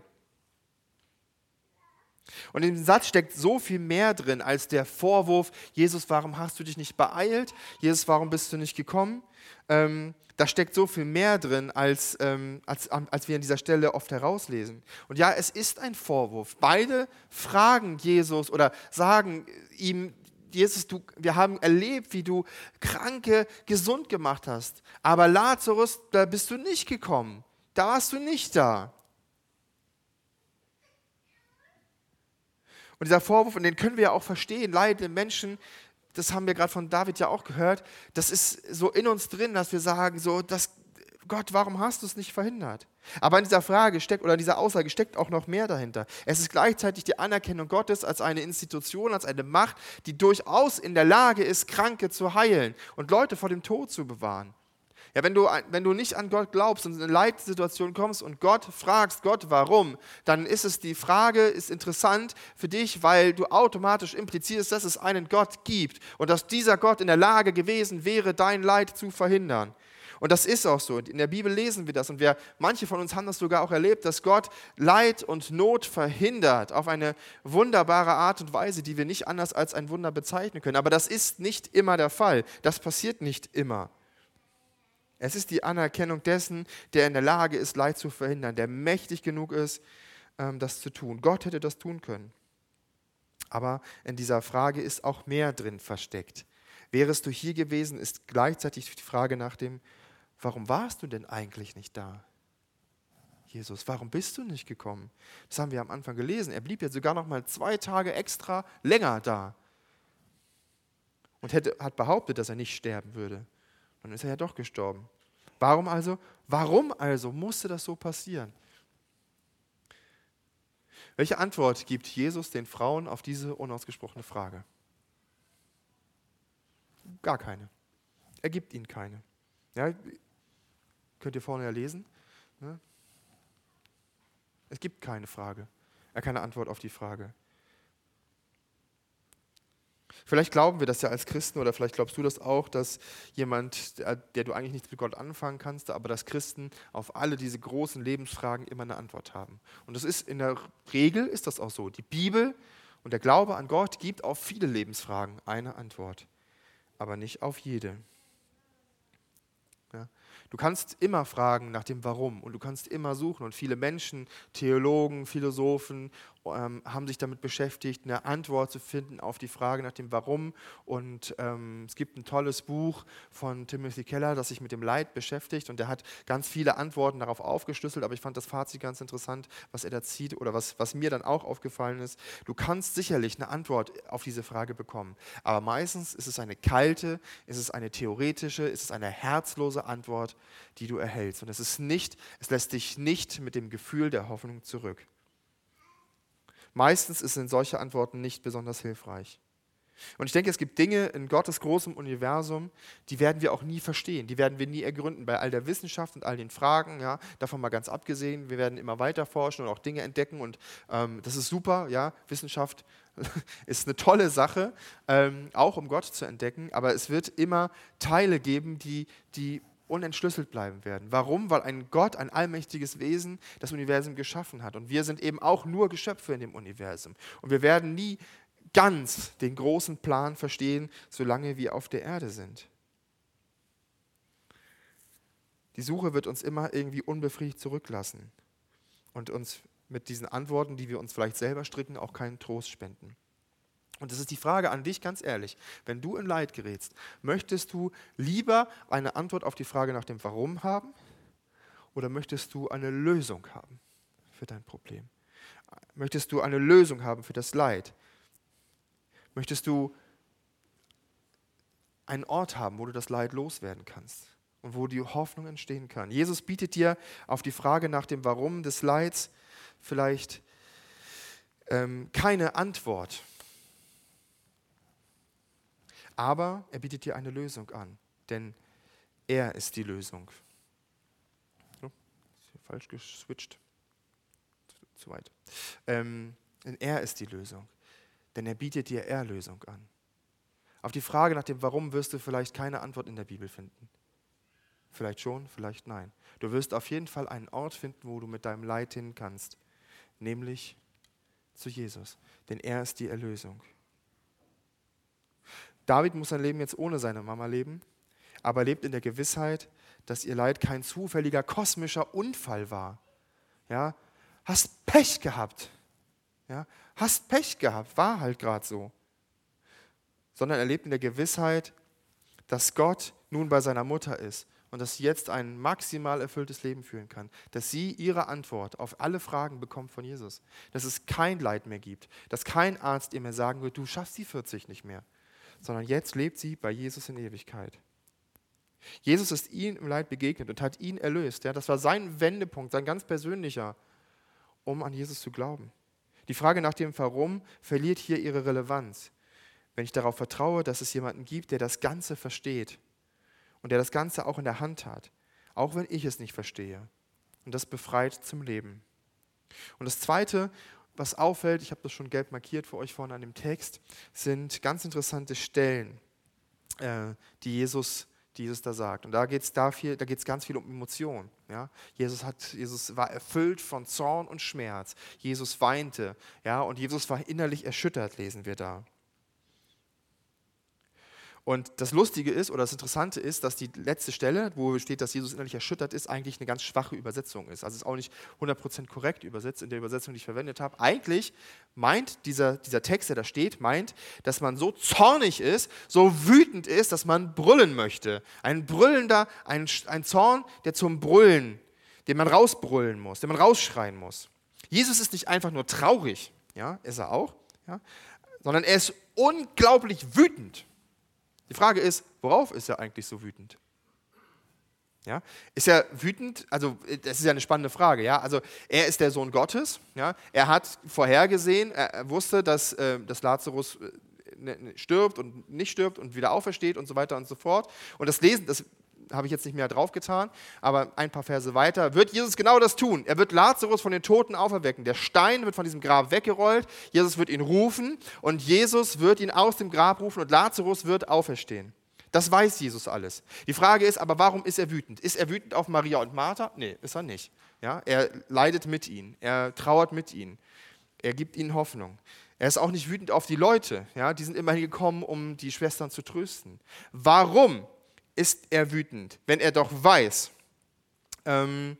Und in dem Satz steckt so viel mehr drin als der Vorwurf, Jesus, warum hast du dich nicht beeilt? Jesus, warum bist du nicht gekommen? Ähm, da steckt so viel mehr drin, als, ähm, als, als wir an dieser Stelle oft herauslesen. Und ja, es ist ein Vorwurf. Beide fragen Jesus oder sagen ihm, Jesus, du, wir haben erlebt, wie du Kranke gesund gemacht hast. Aber Lazarus, da bist du nicht gekommen. Da warst du nicht da. Und dieser Vorwurf, und den können wir ja auch verstehen, leidende Menschen, das haben wir gerade von David ja auch gehört, das ist so in uns drin, dass wir sagen, so, das, Gott, warum hast du es nicht verhindert? Aber in dieser Frage steckt oder in dieser Aussage steckt auch noch mehr dahinter. Es ist gleichzeitig die Anerkennung Gottes als eine Institution, als eine Macht, die durchaus in der Lage ist, Kranke zu heilen und Leute vor dem Tod zu bewahren. Ja, wenn du, wenn du nicht an Gott glaubst und in eine Leitsituation kommst und Gott fragst, Gott, warum, dann ist es die Frage, ist interessant für dich, weil du automatisch implizierst, dass es einen Gott gibt und dass dieser Gott in der Lage gewesen wäre, dein Leid zu verhindern. Und das ist auch so. In der Bibel lesen wir das und wir, manche von uns haben das sogar auch erlebt, dass Gott Leid und Not verhindert auf eine wunderbare Art und Weise, die wir nicht anders als ein Wunder bezeichnen können. Aber das ist nicht immer der Fall. Das passiert nicht immer. Es ist die Anerkennung dessen, der in der Lage ist, Leid zu verhindern, der mächtig genug ist, ähm, das zu tun. Gott hätte das tun können. Aber in dieser Frage ist auch mehr drin versteckt. Wärest du hier gewesen, ist gleichzeitig die Frage nach dem, warum warst du denn eigentlich nicht da? Jesus, warum bist du nicht gekommen? Das haben wir am Anfang gelesen. Er blieb ja sogar noch mal zwei Tage extra länger da und hätte, hat behauptet, dass er nicht sterben würde. Dann ist er ja doch gestorben. Warum also? Warum also musste das so passieren? Welche Antwort gibt Jesus den Frauen auf diese unausgesprochene Frage? Gar keine. Er gibt ihnen keine. Ja, könnt ihr vorne ja lesen. Ne? Es gibt keine Frage. Er keine Antwort auf die Frage. Vielleicht glauben wir das ja als Christen oder vielleicht glaubst du das auch, dass jemand, der, du eigentlich nichts mit Gott anfangen kannst, aber dass Christen auf alle diese großen Lebensfragen immer eine Antwort haben. Und das ist in der Regel ist das auch so. Die Bibel und der Glaube an Gott gibt auf viele Lebensfragen eine Antwort, aber nicht auf jede. Ja. Du kannst immer fragen nach dem Warum und du kannst immer suchen. Und viele Menschen, Theologen, Philosophen ähm, haben sich damit beschäftigt, eine Antwort zu finden auf die Frage nach dem Warum. Und ähm, es gibt ein tolles Buch von Timothy Keller, das sich mit dem Leid beschäftigt. Und der hat ganz viele Antworten darauf aufgeschlüsselt. Aber ich fand das Fazit ganz interessant, was er da zieht oder was, was mir dann auch aufgefallen ist. Du kannst sicherlich eine Antwort auf diese Frage bekommen. Aber meistens ist es eine kalte, ist es eine theoretische, ist es eine herzlose Antwort, die du erhältst. Und es ist nicht, es lässt dich nicht mit dem Gefühl der Hoffnung zurück. Meistens sind solche Antworten nicht besonders hilfreich. Und ich denke, es gibt Dinge in Gottes großem Universum, die werden wir auch nie verstehen, die werden wir nie ergründen. Bei all der Wissenschaft und all den Fragen, ja, davon mal ganz abgesehen, wir werden immer weiter forschen und auch Dinge entdecken und ähm, das ist super, ja, Wissenschaft <laughs> ist eine tolle Sache, ähm, auch um Gott zu entdecken, aber es wird immer Teile geben, die, die unentschlüsselt bleiben werden. Warum? Weil ein Gott, ein allmächtiges Wesen, das Universum geschaffen hat. Und wir sind eben auch nur Geschöpfe in dem Universum. Und wir werden nie ganz den großen Plan verstehen, solange wir auf der Erde sind. Die Suche wird uns immer irgendwie unbefriedigt zurücklassen und uns mit diesen Antworten, die wir uns vielleicht selber stricken, auch keinen Trost spenden. Und das ist die Frage an dich ganz ehrlich. Wenn du in Leid gerätst, möchtest du lieber eine Antwort auf die Frage nach dem Warum haben oder möchtest du eine Lösung haben für dein Problem? Möchtest du eine Lösung haben für das Leid? Möchtest du einen Ort haben, wo du das Leid loswerden kannst und wo die Hoffnung entstehen kann? Jesus bietet dir auf die Frage nach dem Warum des Leids vielleicht ähm, keine Antwort. Aber er bietet dir eine Lösung an, denn er ist die Lösung. Oh, ist hier falsch geswitcht. Zu, zu weit. Ähm, denn er ist die Lösung, denn er bietet dir Erlösung an. Auf die Frage nach dem Warum wirst du vielleicht keine Antwort in der Bibel finden. Vielleicht schon, vielleicht nein. Du wirst auf jeden Fall einen Ort finden, wo du mit deinem Leid hin kannst, nämlich zu Jesus, denn er ist die Erlösung. David muss sein Leben jetzt ohne seine Mama leben, aber lebt in der Gewissheit, dass ihr Leid kein zufälliger kosmischer Unfall war. Ja, hast Pech gehabt. Ja, hast Pech gehabt, war halt gerade so. Sondern er lebt in der Gewissheit, dass Gott nun bei seiner Mutter ist und dass sie jetzt ein maximal erfülltes Leben führen kann. Dass sie ihre Antwort auf alle Fragen bekommt von Jesus. Dass es kein Leid mehr gibt. Dass kein Arzt ihr mehr sagen wird, du schaffst die 40 nicht mehr sondern jetzt lebt sie bei Jesus in Ewigkeit. Jesus ist ihnen im Leid begegnet und hat ihn erlöst. Ja, das war sein Wendepunkt, sein ganz persönlicher, um an Jesus zu glauben. Die Frage nach dem Warum verliert hier ihre Relevanz, wenn ich darauf vertraue, dass es jemanden gibt, der das Ganze versteht und der das Ganze auch in der Hand hat, auch wenn ich es nicht verstehe. Und das befreit zum Leben. Und das Zweite, was auffällt, ich habe das schon gelb markiert für euch vorne an dem Text, sind ganz interessante Stellen, äh, die Jesus die Jesus da sagt. Und da geht es da da ganz viel um Emotionen. Ja? Jesus, hat, Jesus war erfüllt von Zorn und Schmerz. Jesus weinte. Ja? Und Jesus war innerlich erschüttert, lesen wir da. Und das Lustige ist oder das Interessante ist, dass die letzte Stelle, wo steht, dass Jesus innerlich erschüttert ist, eigentlich eine ganz schwache Übersetzung ist. Also ist auch nicht 100% korrekt übersetzt in der Übersetzung, die ich verwendet habe. Eigentlich meint dieser, dieser Text, der da steht, meint, dass man so zornig ist, so wütend ist, dass man brüllen möchte. Ein brüllender, ein, ein Zorn, der zum Brüllen, den man rausbrüllen muss, den man rausschreien muss. Jesus ist nicht einfach nur traurig, ja, ist er auch, ja, sondern er ist unglaublich wütend. Die Frage ist, worauf ist er eigentlich so wütend? Ja, ist er wütend? Also, das ist ja eine spannende Frage. Ja? Also, er ist der Sohn Gottes. Ja? Er hat vorhergesehen, er wusste, dass, äh, dass Lazarus äh, ne, ne, stirbt und nicht stirbt und wieder aufersteht und so weiter und so fort. Und das Lesen, das habe ich jetzt nicht mehr draufgetan, aber ein paar Verse weiter, wird Jesus genau das tun. Er wird Lazarus von den Toten auferwecken. Der Stein wird von diesem Grab weggerollt, Jesus wird ihn rufen und Jesus wird ihn aus dem Grab rufen und Lazarus wird auferstehen. Das weiß Jesus alles. Die Frage ist aber, warum ist er wütend? Ist er wütend auf Maria und Martha? Nee, ist er nicht. Ja, er leidet mit ihnen, er trauert mit ihnen, er gibt ihnen Hoffnung. Er ist auch nicht wütend auf die Leute, ja, die sind immerhin gekommen, um die Schwestern zu trösten. Warum ist er wütend, wenn er doch weiß, ähm,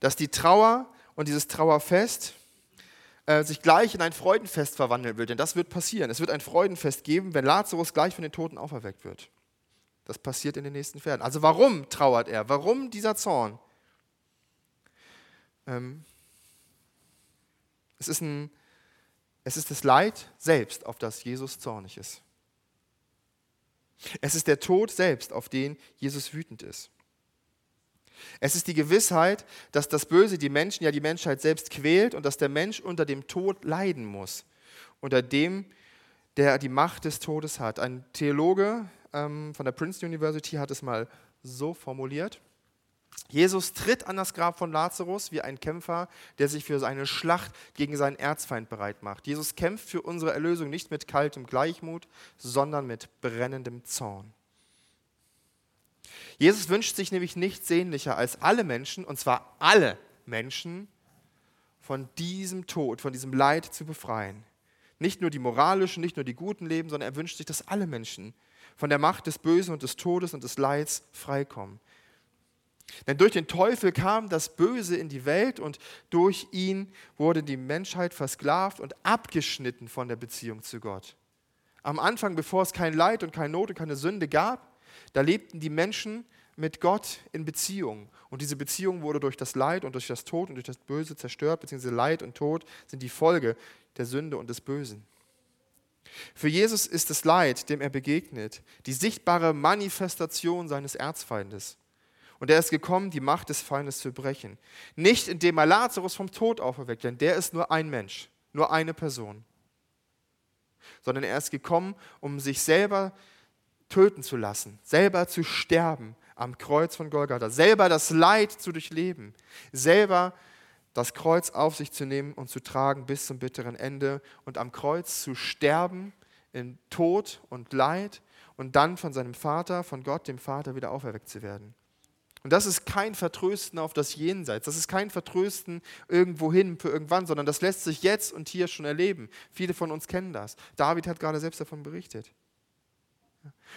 dass die Trauer und dieses Trauerfest äh, sich gleich in ein Freudenfest verwandeln wird. Denn das wird passieren. Es wird ein Freudenfest geben, wenn Lazarus gleich von den Toten auferweckt wird. Das passiert in den nächsten Versen. Also warum trauert er? Warum dieser Zorn? Ähm, es, ist ein, es ist das Leid selbst, auf das Jesus zornig ist. Es ist der Tod selbst, auf den Jesus wütend ist. Es ist die Gewissheit, dass das Böse die Menschen, ja die Menschheit selbst quält und dass der Mensch unter dem Tod leiden muss, unter dem, der die Macht des Todes hat. Ein Theologe ähm, von der Princeton University hat es mal so formuliert. Jesus tritt an das Grab von Lazarus wie ein Kämpfer, der sich für seine Schlacht gegen seinen Erzfeind bereit macht. Jesus kämpft für unsere Erlösung nicht mit kaltem Gleichmut, sondern mit brennendem Zorn. Jesus wünscht sich nämlich nichts sehnlicher als alle Menschen, und zwar alle Menschen, von diesem Tod, von diesem Leid zu befreien. Nicht nur die moralischen, nicht nur die guten leben, sondern er wünscht sich, dass alle Menschen von der Macht des Bösen und des Todes und des Leids freikommen. Denn durch den Teufel kam das Böse in die Welt und durch ihn wurde die Menschheit versklavt und abgeschnitten von der Beziehung zu Gott. Am Anfang, bevor es kein Leid und keine Not und keine Sünde gab, da lebten die Menschen mit Gott in Beziehung. Und diese Beziehung wurde durch das Leid und durch das Tod und durch das Böse zerstört, beziehungsweise Leid und Tod sind die Folge der Sünde und des Bösen. Für Jesus ist das Leid, dem er begegnet, die sichtbare Manifestation seines Erzfeindes. Und er ist gekommen, die Macht des Feindes zu brechen. Nicht indem er Lazarus vom Tod auferweckt, denn der ist nur ein Mensch, nur eine Person. Sondern er ist gekommen, um sich selber töten zu lassen, selber zu sterben am Kreuz von Golgatha, selber das Leid zu durchleben, selber das Kreuz auf sich zu nehmen und zu tragen bis zum bitteren Ende und am Kreuz zu sterben in Tod und Leid und dann von seinem Vater, von Gott, dem Vater, wieder auferweckt zu werden. Und das ist kein Vertrösten auf das Jenseits, das ist kein Vertrösten irgendwohin für irgendwann, sondern das lässt sich jetzt und hier schon erleben. Viele von uns kennen das. David hat gerade selbst davon berichtet.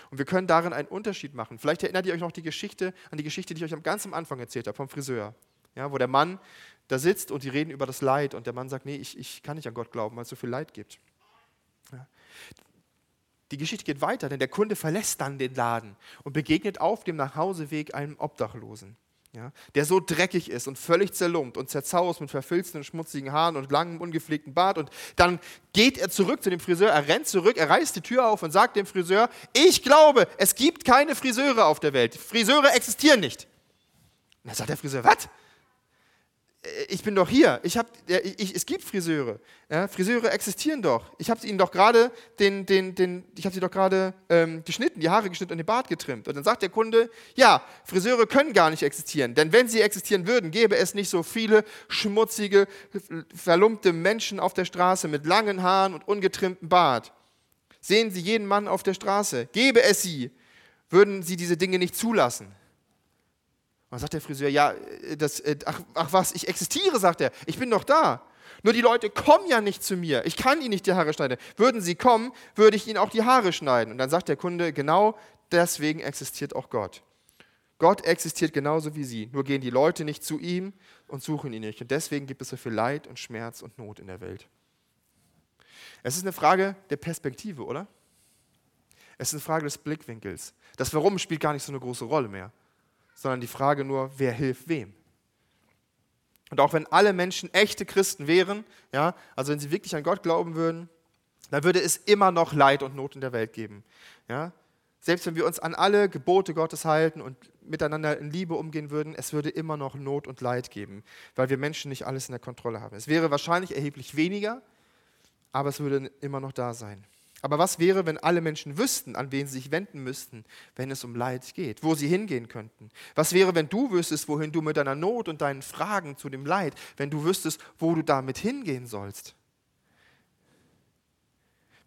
Und wir können darin einen Unterschied machen. Vielleicht erinnert ihr euch noch die Geschichte, an die Geschichte, die ich euch ganz am Anfang erzählt habe, vom Friseur. Ja, wo der Mann da sitzt und die reden über das Leid und der Mann sagt, nee, ich, ich kann nicht an Gott glauben, weil es so viel Leid gibt. Ja. Die Geschichte geht weiter, denn der Kunde verlässt dann den Laden und begegnet auf dem Nachhauseweg einem Obdachlosen, ja, der so dreckig ist und völlig zerlumpt und zerzaust mit verfilzten schmutzigen Haaren und langem, ungepflegten Bart. Und dann geht er zurück zu dem Friseur, er rennt zurück, er reißt die Tür auf und sagt dem Friseur, ich glaube, es gibt keine Friseure auf der Welt. Friseure existieren nicht. Und dann sagt der Friseur, was? Äh, ich bin doch hier. Ich hab, ich, es gibt Friseure. Ja, Friseure existieren doch. Ich habe ihnen doch gerade den, den, den, ich habe sie doch gerade ähm, geschnitten, die Haare geschnitten und den Bart getrimmt. Und dann sagt der Kunde, ja, Friseure können gar nicht existieren, denn wenn sie existieren würden, gäbe es nicht so viele schmutzige, verlumpte Menschen auf der Straße mit langen Haaren und ungetrimmtem Bart. Sehen Sie jeden Mann auf der Straße. Gäbe es sie, würden sie diese Dinge nicht zulassen. Und dann sagt der Friseur, ja, äh, das, äh, ach, ach was, ich existiere, sagt er, ich bin doch da. Nur die Leute kommen ja nicht zu mir. Ich kann ihnen nicht die Haare schneiden. Würden sie kommen, würde ich ihnen auch die Haare schneiden. Und dann sagt der Kunde, genau deswegen existiert auch Gott. Gott existiert genauso wie sie. Nur gehen die Leute nicht zu ihm und suchen ihn nicht. Und deswegen gibt es so viel Leid und Schmerz und Not in der Welt. Es ist eine Frage der Perspektive, oder? Es ist eine Frage des Blickwinkels. Das Warum spielt gar nicht so eine große Rolle mehr sondern die Frage nur, wer hilft wem. Und auch wenn alle Menschen echte Christen wären, ja, also wenn sie wirklich an Gott glauben würden, dann würde es immer noch Leid und Not in der Welt geben. Ja? Selbst wenn wir uns an alle Gebote Gottes halten und miteinander in Liebe umgehen würden, es würde immer noch Not und Leid geben, weil wir Menschen nicht alles in der Kontrolle haben. Es wäre wahrscheinlich erheblich weniger, aber es würde immer noch da sein. Aber was wäre, wenn alle Menschen wüssten, an wen sie sich wenden müssten, wenn es um Leid geht, wo sie hingehen könnten? Was wäre, wenn du wüsstest, wohin du mit deiner Not und deinen Fragen zu dem Leid, wenn du wüsstest, wo du damit hingehen sollst?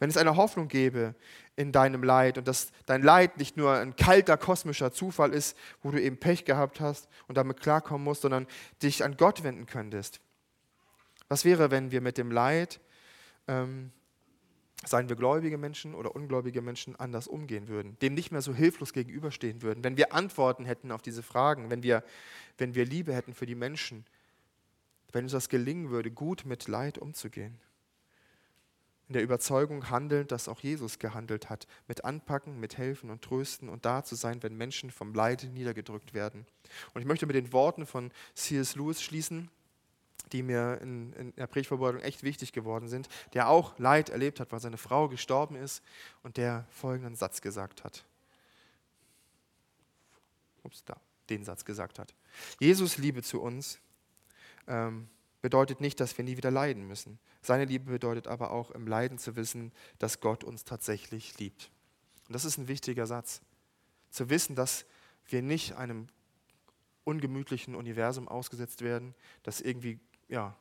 Wenn es eine Hoffnung gäbe in deinem Leid und dass dein Leid nicht nur ein kalter kosmischer Zufall ist, wo du eben Pech gehabt hast und damit klarkommen musst, sondern dich an Gott wenden könntest. Was wäre, wenn wir mit dem Leid ähm, seien wir gläubige Menschen oder ungläubige Menschen, anders umgehen würden, dem nicht mehr so hilflos gegenüberstehen würden, wenn wir Antworten hätten auf diese Fragen, wenn wir, wenn wir Liebe hätten für die Menschen, wenn uns das gelingen würde, gut mit Leid umzugehen. In der Überzeugung handeln, dass auch Jesus gehandelt hat, mit Anpacken, mit Helfen und Trösten und da zu sein, wenn Menschen vom Leid niedergedrückt werden. Und ich möchte mit den Worten von C.S. Lewis schließen, die mir in, in der Predigtvorbereitung echt wichtig geworden sind, der auch Leid erlebt hat, weil seine Frau gestorben ist und der folgenden Satz gesagt hat. Ups, da, den Satz gesagt hat. Jesus Liebe zu uns ähm, bedeutet nicht, dass wir nie wieder leiden müssen. Seine Liebe bedeutet aber auch im Leiden zu wissen, dass Gott uns tatsächlich liebt. Und das ist ein wichtiger Satz. Zu wissen, dass wir nicht einem ungemütlichen Universum ausgesetzt werden, das irgendwie ja,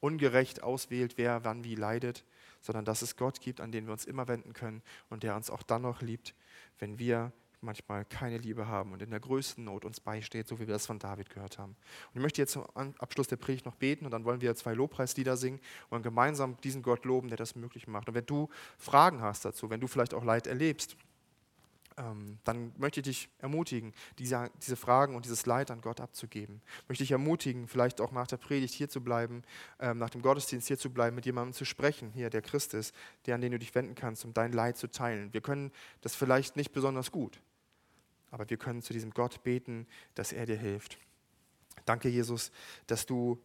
ungerecht auswählt, wer wann wie leidet, sondern dass es Gott gibt, an den wir uns immer wenden können und der uns auch dann noch liebt, wenn wir manchmal keine Liebe haben und in der größten Not uns beisteht, so wie wir das von David gehört haben. Und ich möchte jetzt zum Abschluss der Predigt noch beten und dann wollen wir zwei Lobpreislieder singen und gemeinsam diesen Gott loben, der das möglich macht. Und wenn du Fragen hast dazu, wenn du vielleicht auch Leid erlebst, ähm, dann möchte ich dich ermutigen, diese, diese Fragen und dieses Leid an Gott abzugeben. Möchte ich ermutigen, vielleicht auch nach der Predigt hier zu bleiben, ähm, nach dem Gottesdienst hier zu bleiben, mit jemandem zu sprechen, hier, der Christ ist, der, an den du dich wenden kannst, um dein Leid zu teilen. Wir können das vielleicht nicht besonders gut, aber wir können zu diesem Gott beten, dass er dir hilft. Danke, Jesus, dass du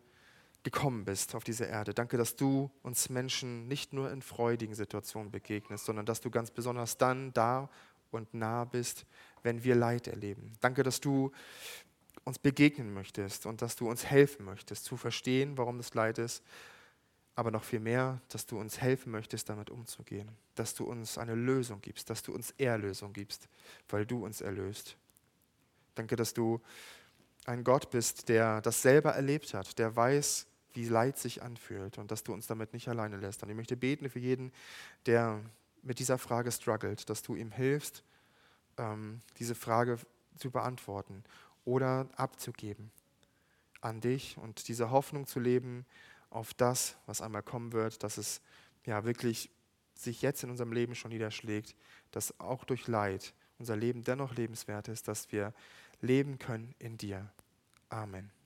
gekommen bist auf diese Erde. Danke, dass du uns Menschen nicht nur in freudigen Situationen begegnest, sondern dass du ganz besonders dann da und nah bist, wenn wir Leid erleben. Danke, dass du uns begegnen möchtest und dass du uns helfen möchtest zu verstehen, warum das Leid ist, aber noch viel mehr, dass du uns helfen möchtest, damit umzugehen, dass du uns eine Lösung gibst, dass du uns Erlösung gibst, weil du uns erlöst. Danke, dass du ein Gott bist, der das selber erlebt hat, der weiß, wie Leid sich anfühlt und dass du uns damit nicht alleine lässt. Und ich möchte beten für jeden, der mit dieser Frage struggelt, dass du ihm hilfst, ähm, diese Frage zu beantworten oder abzugeben an dich und diese Hoffnung zu leben auf das, was einmal kommen wird, dass es ja wirklich sich jetzt in unserem Leben schon niederschlägt, dass auch durch Leid unser Leben dennoch lebenswert ist, dass wir leben können in dir. Amen.